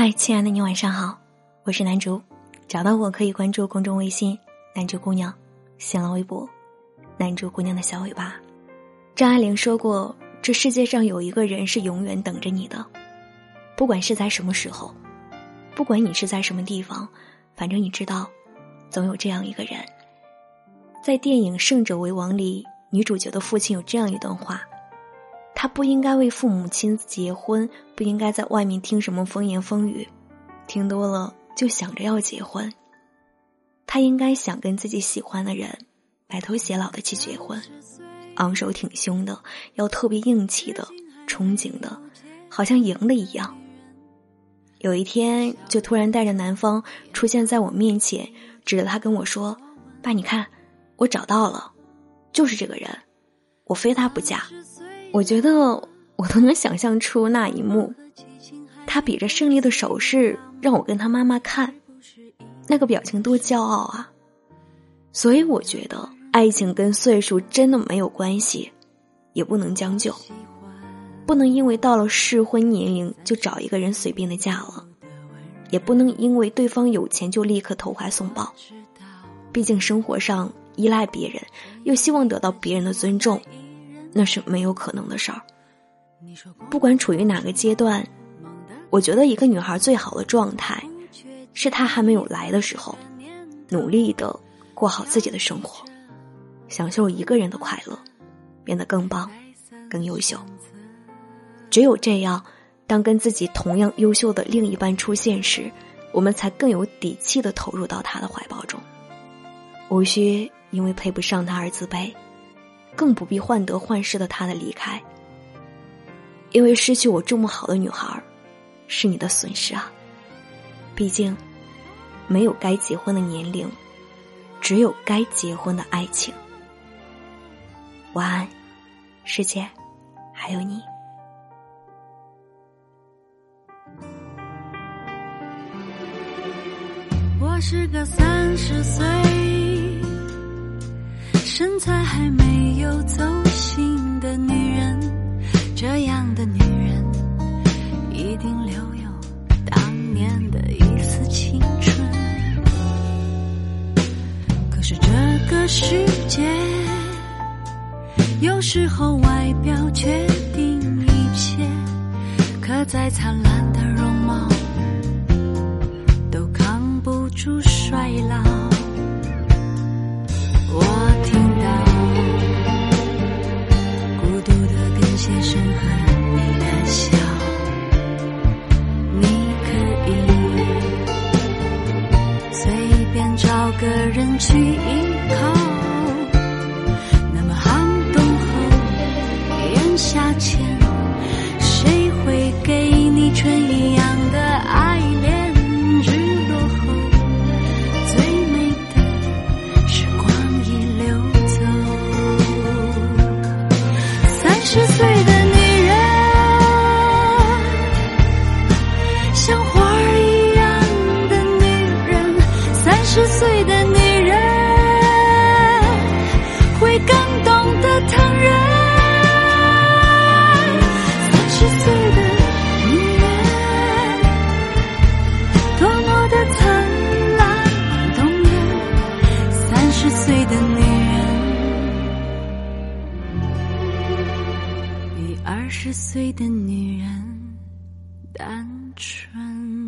嗨，亲爱的你晚上好，我是南竹，找到我可以关注公众微信“南竹姑娘”，新浪微博“南竹姑娘的小尾巴”。张爱玲说过：“这世界上有一个人是永远等着你的，不管是在什么时候，不管你是在什么地方，反正你知道，总有这样一个人。”在电影《胜者为王》里，女主角的父亲有这样一段话。他不应该为父母亲结婚，不应该在外面听什么风言风语，听多了就想着要结婚。他应该想跟自己喜欢的人白头偕老的去结婚，昂首挺胸的，要特别硬气的，憧憬的，好像赢了一样。有一天，就突然带着男方出现在我面前，指着他跟我说：“爸，你看，我找到了，就是这个人，我非他不嫁。”我觉得我都能想象出那一幕，他比着胜利的手势让我跟他妈妈看，那个表情多骄傲啊！所以我觉得爱情跟岁数真的没有关系，也不能将就，不能因为到了适婚年龄就找一个人随便的嫁了，也不能因为对方有钱就立刻投怀送抱，毕竟生活上依赖别人，又希望得到别人的尊重。那是没有可能的事儿。不管处于哪个阶段，我觉得一个女孩最好的状态，是她还没有来的时候，努力的过好自己的生活，享受一个人的快乐，变得更棒、更优秀。只有这样，当跟自己同样优秀的另一半出现时，我们才更有底气的投入到他的怀抱中，无需因为配不上他而自卑。更不必患得患失的他的离开，因为失去我这么好的女孩，是你的损失啊。毕竟，没有该结婚的年龄，只有该结婚的爱情。晚安，世界，还有你。我是个三十岁。身材还没有走形的女人，这样世界。有时候外表决定一切，可再灿烂的容貌，都扛不住衰老。我听到孤独的电线声和你的笑，你可以随便找个人去依靠。岁的女人像花儿一样的女人三十岁的女人十岁的女人单纯。